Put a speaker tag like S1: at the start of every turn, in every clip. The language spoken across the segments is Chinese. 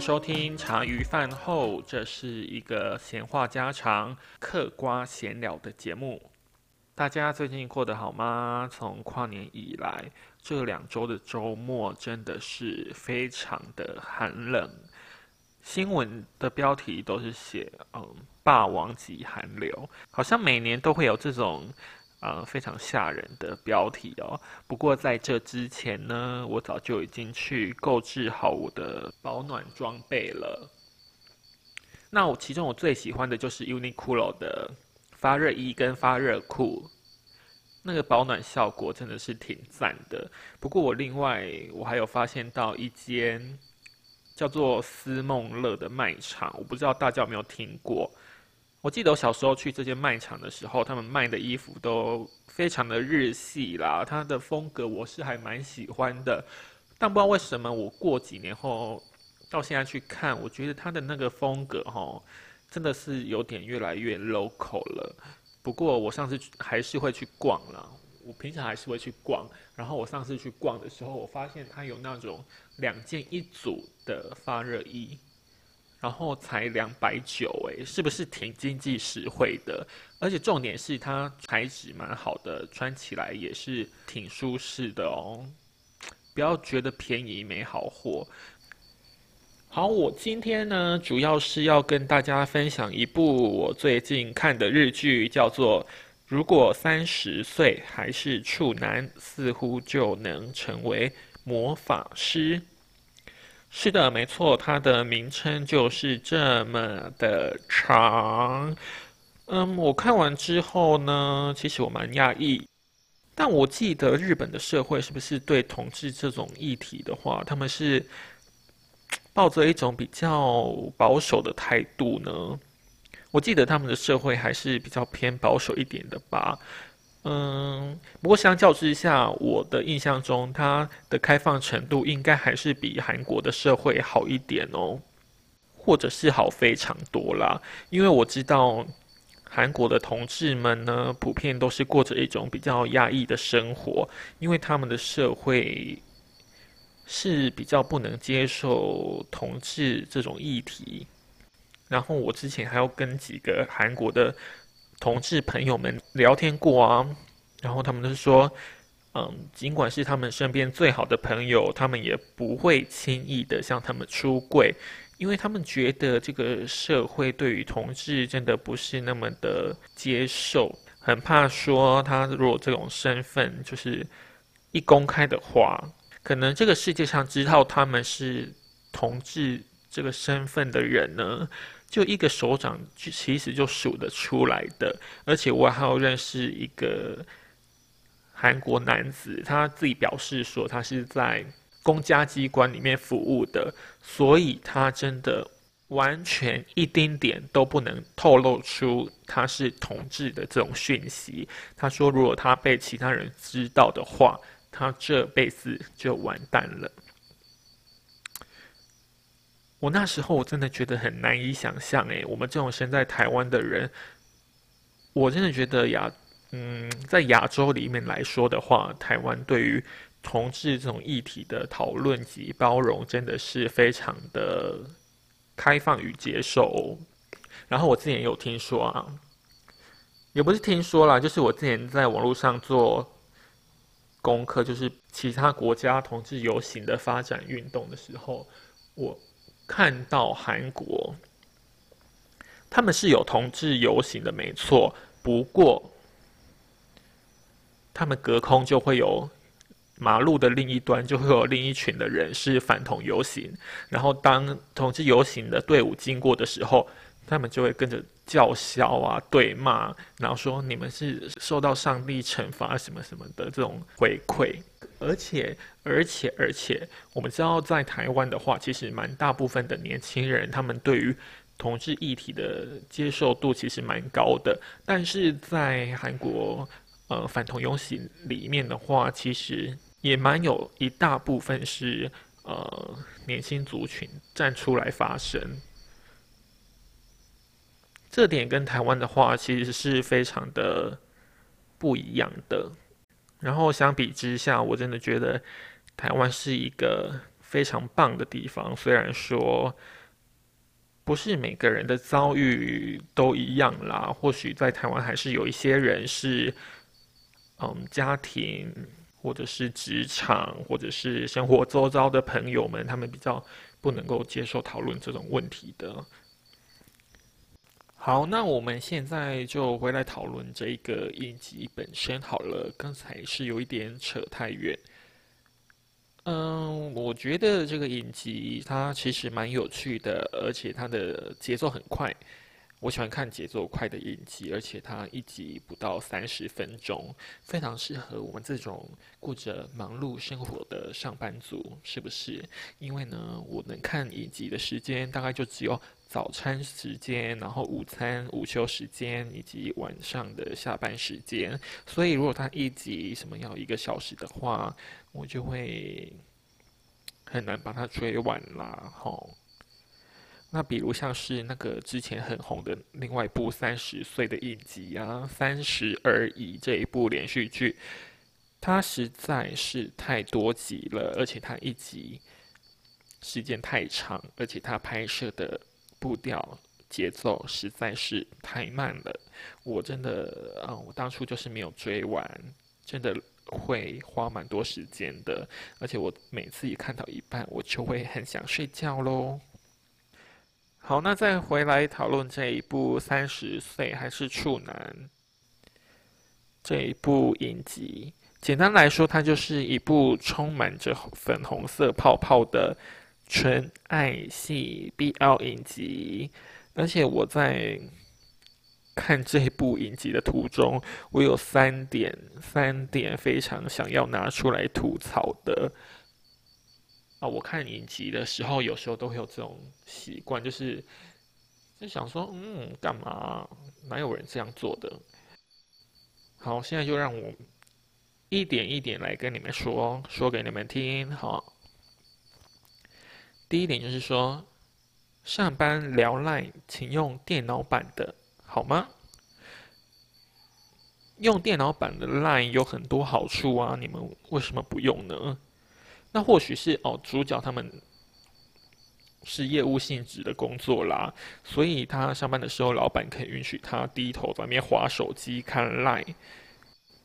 S1: 收听茶余饭后，这是一个闲话家常、嗑瓜闲聊的节目。大家最近过得好吗？从跨年以来，这两周的周末真的是非常的寒冷。新闻的标题都是写“嗯，霸王级寒流”，好像每年都会有这种。呃，非常吓人的标题哦。不过在这之前呢，我早就已经去购置好我的保暖装备了。那我其中我最喜欢的就是 Uniqlo 的发热衣跟发热裤，那个保暖效果真的是挺赞的。不过我另外我还有发现到一间叫做思梦乐的卖场，我不知道大家有没有听过。我记得我小时候去这间卖场的时候，他们卖的衣服都非常的日系啦，它的风格我是还蛮喜欢的。但不知道为什么，我过几年后到现在去看，我觉得它的那个风格哈，真的是有点越来越 local 了。不过我上次还是会去逛了，我平常还是会去逛。然后我上次去逛的时候，我发现它有那种两件一组的发热衣。然后才两百九，哎，是不是挺经济实惠的？而且重点是它材质蛮好的，穿起来也是挺舒适的哦。不要觉得便宜没好货。好，我今天呢，主要是要跟大家分享一部我最近看的日剧，叫做《如果三十岁还是处男，似乎就能成为魔法师》。是的，没错，它的名称就是这么的长。嗯，我看完之后呢，其实我蛮讶异。但我记得日本的社会是不是对同志这种议题的话，他们是抱着一种比较保守的态度呢？我记得他们的社会还是比较偏保守一点的吧。嗯，不过相较之下，我的印象中，它的开放程度应该还是比韩国的社会好一点哦，或者是好非常多啦。因为我知道韩国的同志们呢，普遍都是过着一种比较压抑的生活，因为他们的社会是比较不能接受同志这种议题。然后我之前还要跟几个韩国的。同志朋友们聊天过啊，然后他们都说，嗯，尽管是他们身边最好的朋友，他们也不会轻易的向他们出柜，因为他们觉得这个社会对于同志真的不是那么的接受，很怕说他如果这种身份就是一公开的话，可能这个世界上知道他们是同志这个身份的人呢。就一个手掌，其实就数得出来的。而且我还有认识一个韩国男子，他自己表示说，他是在公家机关里面服务的，所以他真的完全一丁点都不能透露出他是同志的这种讯息。他说，如果他被其他人知道的话，他这辈子就完蛋了。我那时候我真的觉得很难以想象，诶，我们这种生在台湾的人，我真的觉得亚，嗯，在亚洲里面来说的话，台湾对于同志这种议题的讨论及包容，真的是非常的开放与接受。然后我之前有听说啊，也不是听说啦，就是我之前在网络上做功课，就是其他国家同志游行的发展运动的时候，我。看到韩国，他们是有同志游行的，没错。不过，他们隔空就会有马路的另一端，就会有另一群的人是反同游行。然后，当同志游行的队伍经过的时候，他们就会跟着叫嚣啊、对骂，然后说你们是受到上帝惩罚什么什么的这种回馈。而且，而且，而且，我们知道在台湾的话，其实蛮大部分的年轻人，他们对于同志议题的接受度其实蛮高的。但是在韩国，呃，反同游行里面的话，其实也蛮有一大部分是呃年轻族群站出来发声。这点跟台湾的话，其实是非常的不一样的。然后相比之下，我真的觉得台湾是一个非常棒的地方。虽然说不是每个人的遭遇都一样啦，或许在台湾还是有一些人是，嗯，家庭或者是职场或者是生活周遭的朋友们，他们比较不能够接受讨论这种问题的。好，那我们现在就回来讨论这一个影集本身好了。刚才是有一点扯太远。嗯，我觉得这个影集它其实蛮有趣的，而且它的节奏很快。我喜欢看节奏快的影集，而且它一集不到三十分钟，非常适合我们这种过着忙碌生活的上班族，是不是？因为呢，我能看影集的时间大概就只有早餐时间，然后午餐、午休时间以及晚上的下班时间。所以，如果它一集什么要一个小时的话，我就会很难把它追完啦，吼。那比如像是那个之前很红的另外一部三十岁的一集啊，《三十而已》这一部连续剧，它实在是太多集了，而且它一集时间太长，而且它拍摄的步调节奏实在是太慢了。我真的啊，我当初就是没有追完，真的会花蛮多时间的，而且我每次一看到一半，我就会很想睡觉喽。好，那再回来讨论这一部《三十岁还是处男》这一部影集。简单来说，它就是一部充满着粉红色泡泡的纯爱系 BL 影集。而且我在看这部影集的途中，我有三点三点非常想要拿出来吐槽的。啊，我看影集的时候，有时候都会有这种习惯，就是就想说，嗯，干嘛？哪有人这样做的？好，现在就让我一点一点来跟你们说，说给你们听。好，第一点就是说，上班聊 Line，请用电脑版的，好吗？用电脑版的 Line 有很多好处啊，你们为什么不用呢？那或许是哦，主角他们是业务性质的工作啦，所以他上班的时候，老板可以允许他低头在那边划手机看 Line，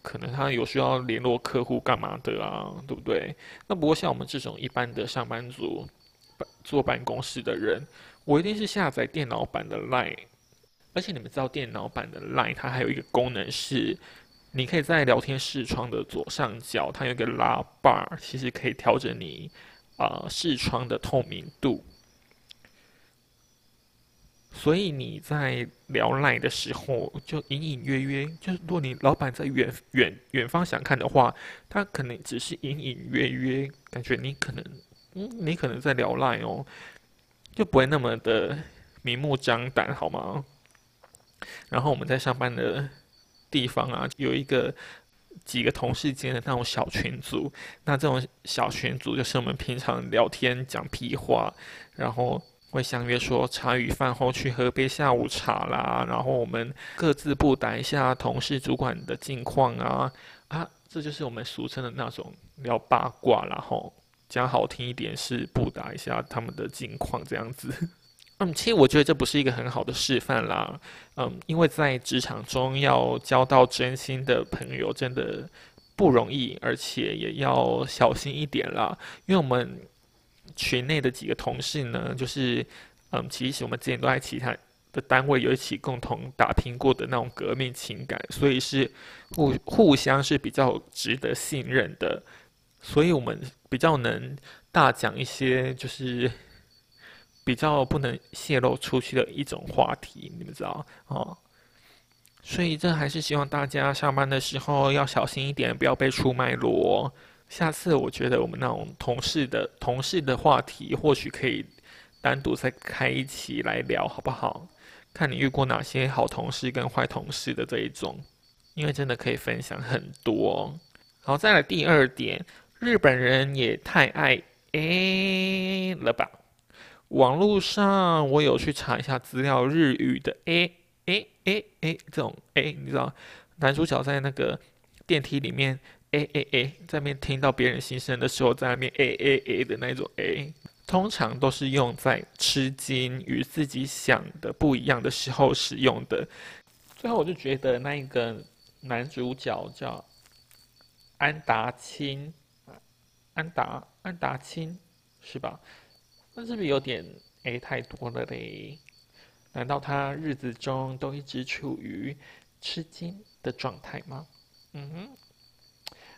S1: 可能他有需要联络客户干嘛的啊，对不对？那不过像我们这种一般的上班族，坐办公室的人，我一定是下载电脑版的 Line，而且你们知道电脑版的 Line 它还有一个功能是。你可以在聊天视窗的左上角，它有一个拉 bar，其实可以调整你啊视窗的透明度。所以你在聊赖的时候，就隐隐约约，就是如果你老板在远远远方想看的话，他可能只是隐隐约约感觉你可能，你可能在聊赖哦，就不会那么的明目张胆，好吗？然后我们在上班的。地方啊，有一个几个同事间的那种小群组，那这种小群组就是我们平常聊天讲屁话，然后会相约说茶余饭后去喝杯下午茶啦，然后我们各自布打一下同事主管的近况啊啊，这就是我们俗称的那种聊八卦，然后讲好听一点是布达一下他们的近况这样子。嗯，其实我觉得这不是一个很好的示范啦。嗯，因为在职场中要交到真心的朋友真的不容易，而且也要小心一点啦。因为我们群内的几个同事呢，就是嗯，其实我们之前都在其他的单位有一起共同打拼过的那种革命情感，所以是互互相是比较值得信任的，所以我们比较能大讲一些就是。比较不能泄露出去的一种话题，你们知道哦。所以这还是希望大家上班的时候要小心一点，不要被出卖罗。下次我觉得我们那种同事的同事的话题，或许可以单独再开一期来聊，好不好？看你遇过哪些好同事跟坏同事的这一种，因为真的可以分享很多。好，再来第二点，日本人也太爱 A 了吧？网络上我有去查一下资料，日语的 A A A A 这种 A，你知道，男主角在那个电梯里面 A A A，在面听到别人心声的时候，在那边 A A A 的那种 A，通常都是用在吃惊与自己想的不一样的时候使用的。最后，我就觉得那一个男主角叫安达清，安达安达清是吧？那是不是有点 A 太多了嘞？难道他日子中都一直处于吃惊的状态吗？嗯哼。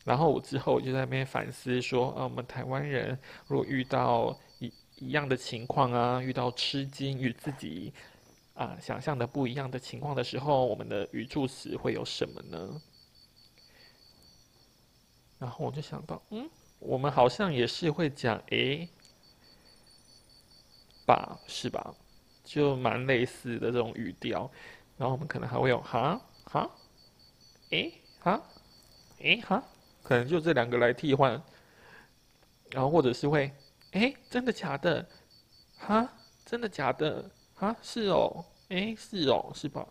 S1: 然后我之后我就在那边反思说，啊，我们台湾人如果遇到一一样的情况啊，遇到吃惊与自己啊想象的不一样的情况的时候，我们的语助词会有什么呢？然后我就想到，嗯，我们好像也是会讲诶吧，是吧？就蛮类似的这种语调。然后我们可能还会有哈哈，诶哈，诶哈。可能就这两个来替换，然后或者是会，哎，真的假的？哈，真的假的？哈，是哦，哎，是哦，是吧？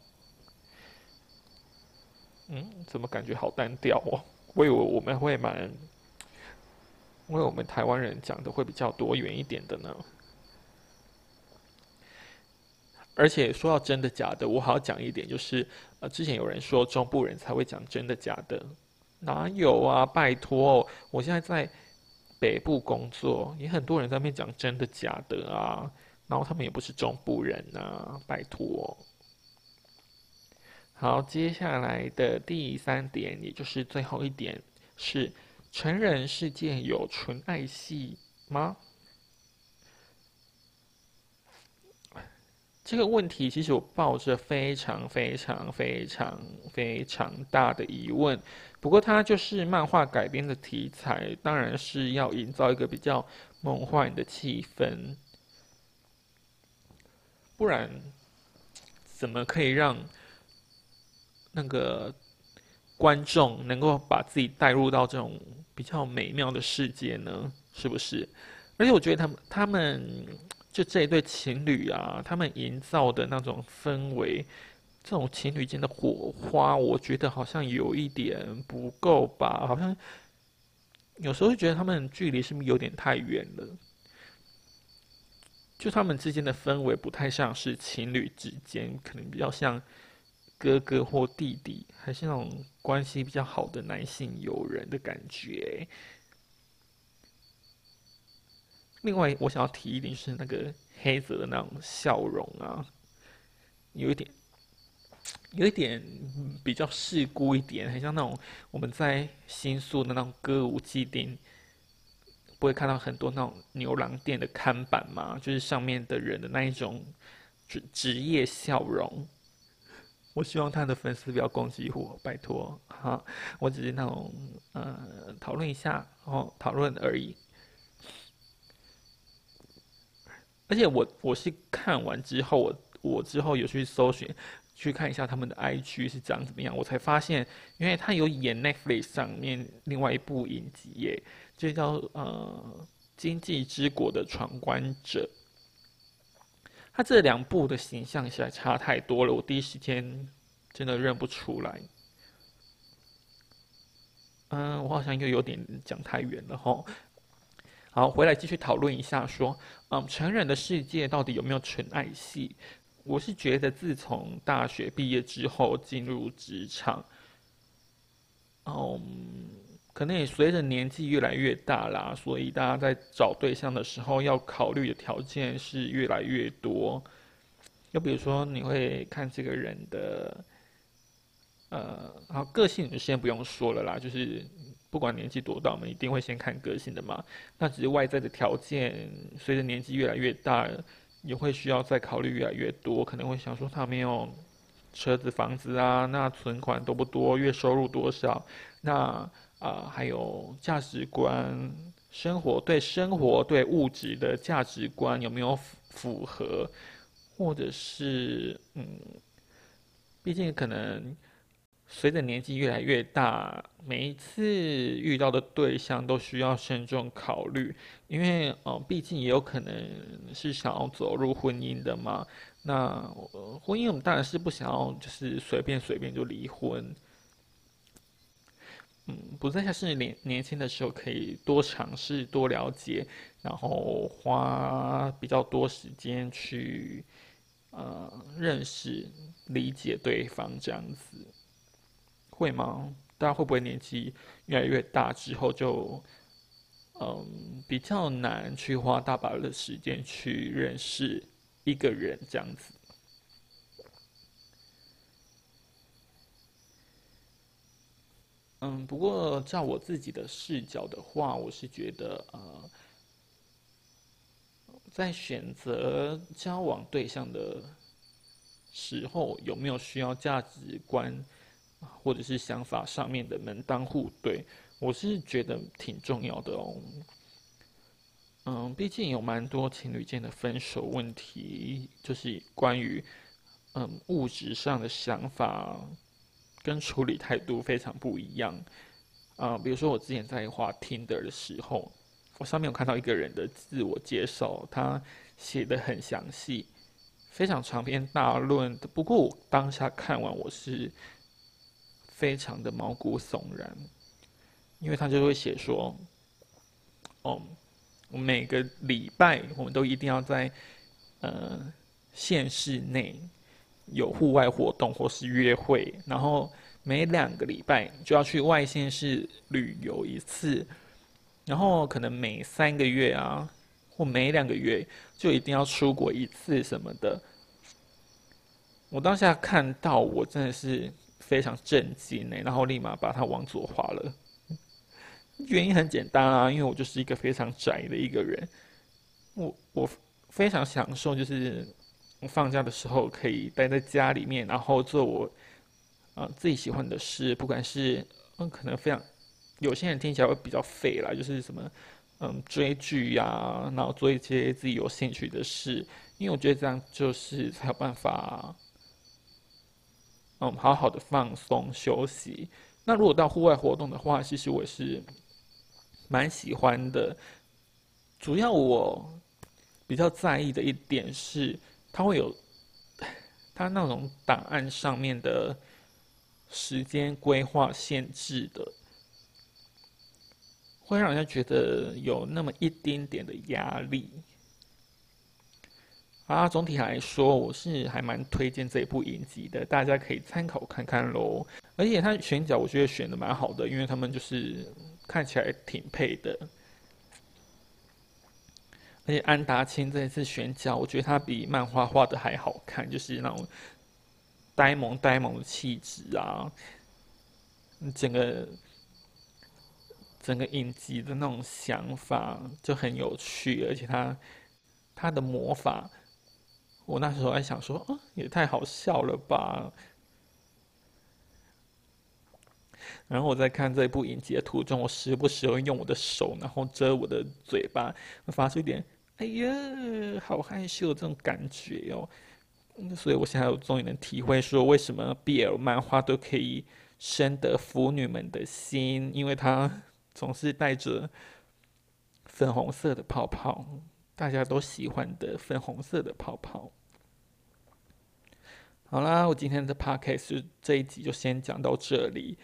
S1: 嗯，怎么感觉好单调哦？我以为我们会蛮，因为我们台湾人讲的会比较多元一点的呢。而且说到真的假的，我还要讲一点，就是呃，之前有人说中部人才会讲真的假的。哪有啊！拜托，我现在在北部工作，也很多人在那边讲真的假的啊。然后他们也不是中部人啊，拜托。好，接下来的第三点，也就是最后一点，是成人世界有纯爱戏吗？这个问题其实我抱着非常非常非常非常大的疑问。不过它就是漫画改编的题材，当然是要营造一个比较梦幻的气氛，不然怎么可以让那个观众能够把自己带入到这种比较美妙的世界呢？是不是？而且我觉得他们他们。就这一对情侣啊，他们营造的那种氛围，这种情侣间的火花，我觉得好像有一点不够吧？好像有时候会觉得他们距离是不是有点太远了？就他们之间的氛围不太像是情侣之间，可能比较像哥哥或弟弟，还是那种关系比较好的男性友人的感觉。另外，我想要提一点是那个黑泽的那种笑容啊，有一点，有一点比较世故一点，很像那种我们在新宿的那种歌舞伎町，不会看到很多那种牛郎店的看板嘛，就是上面的人的那一种职职业笑容。我希望他的粉丝不要攻击我，拜托哈，我只是那种呃讨论一下哦，讨论而已。而且我我是看完之后，我我之后有去搜寻，去看一下他们的 IG 是长怎么样，我才发现，因为他有演 Netflix 上面另外一部影集耶，就叫呃《经济之国的闯关者》。他这两部的形象实在差太多了，我第一时间真的认不出来。嗯，我好像又有点讲太远了哈。好，回来继续讨论一下，说，嗯，成人的世界到底有没有纯爱戏？我是觉得，自从大学毕业之后进入职场，嗯，可能也随着年纪越来越大啦，所以大家在找对象的时候要考虑的条件是越来越多。就比如说，你会看这个人的，呃，好，个性就先不用说了啦，就是。不管年纪多大，我们一定会先看个性的嘛。那只是外在的条件，随着年纪越来越大，也会需要再考虑越来越多。可能会想说，他没有车子、房子啊，那存款多不多？月收入多少？那啊，还有价值观、生活对生活对物质的价值观有没有符合？或者是嗯，毕竟可能。随着年纪越来越大，每一次遇到的对象都需要慎重考虑，因为哦，毕竟也有可能是想要走入婚姻的嘛。那婚姻我们当然是不想要，就是随便随便就离婚。嗯，不再像是年年轻的时候可以多尝试、多了解，然后花比较多时间去呃认识、理解对方这样子，会吗？大家会不会年纪越来越大之后就嗯比较难去花大把的时间去认识一个人这样子？嗯，不过照我自己的视角的话，我是觉得，呃，在选择交往对象的时候，有没有需要价值观或者是想法上面的门当户对，我是觉得挺重要的哦。嗯，毕竟有蛮多情侣间的分手问题，就是关于嗯物质上的想法。跟处理态度非常不一样，啊，比如说我之前在画 Tinder 的时候，我上面有看到一个人的自我介绍，他写的很详细，非常长篇大论。不过我当下看完，我是非常的毛骨悚然，因为他就会写说，哦，每个礼拜我们都一定要在呃县市内。有户外活动或是约会，然后每两个礼拜就要去外县市旅游一次，然后可能每三个月啊，或每两个月就一定要出国一次什么的。我当下看到，我真的是非常震惊呢，然后立马把它往左划了。原因很简单啊，因为我就是一个非常宅的一个人，我我非常享受就是。放假的时候可以待在家里面，然后做我啊自己喜欢的事，不管是嗯可能非常有些人听起来会比较废啦，就是什么嗯追剧呀，然后做一些自己有兴趣的事，因为我觉得这样就是才有办法嗯好好的放松休息。那如果到户外活动的话，其实我是蛮喜欢的，主要我比较在意的一点是。它会有，它那种档案上面的时间规划限制的，会让人家觉得有那么一丁点的压力。啊，总体来说，我是还蛮推荐这部影集的，大家可以参考看看喽。而且它选角，我觉得选的蛮好的，因为他们就是看起来挺配的。而且安达清这一次选角，我觉得他比漫画画的还好看，就是那种呆萌呆萌的气质啊，整个整个影集的那种想法就很有趣，而且他他的魔法，我那时候还想说，啊，也太好笑了吧。然后我在看这部影集的途中，我时不时会用我的手，然后遮我的嘴巴，发出一点。哎呀，好害羞这种感觉哦，所以我现在终于能体会说，为什么 BL 漫画都可以深得腐女们的心，因为它总是带着粉红色的泡泡，大家都喜欢的粉红色的泡泡。好啦，我今天的 podcast 这一集就先讲到这里。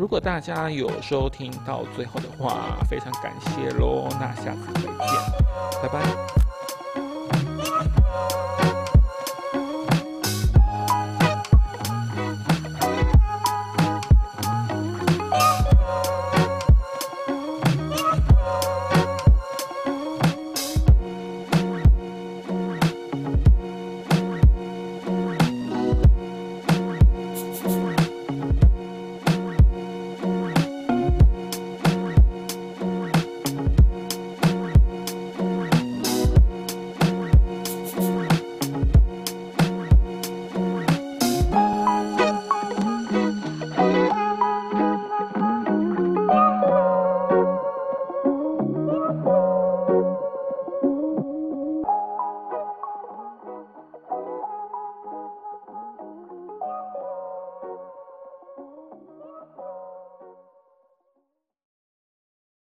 S1: 如果大家有收听到最后的话，非常感谢喽！那下次再见，拜拜。